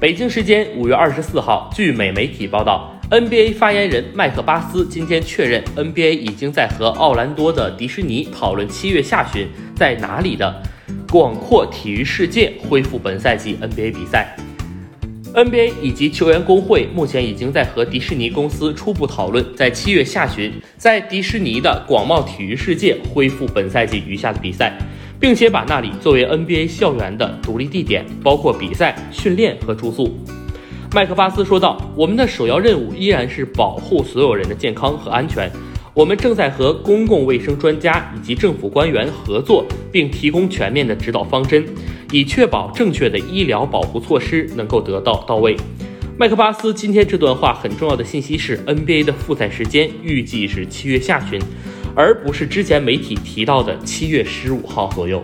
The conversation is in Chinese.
北京时间五月二十四号，据美媒体报道，NBA 发言人麦克巴斯今天确认，NBA 已经在和奥兰多的迪士尼讨论七月下旬在哪里的广阔体育世界恢复本赛季 NBA 比赛。NBA 以及球员工会目前已经在和迪士尼公司初步讨论，在七月下旬在迪士尼的广袤体育世界恢复本赛季余下的比赛。并且把那里作为 NBA 校园的独立地点，包括比赛、训练和住宿。麦克巴斯说道：“我们的首要任务依然是保护所有人的健康和安全。我们正在和公共卫生专家以及政府官员合作，并提供全面的指导方针，以确保正确的医疗保护措施能够得到到位。”麦克巴斯今天这段话很重要的信息是，NBA 的复赛时间预计是七月下旬。而不是之前媒体提到的七月十五号左右。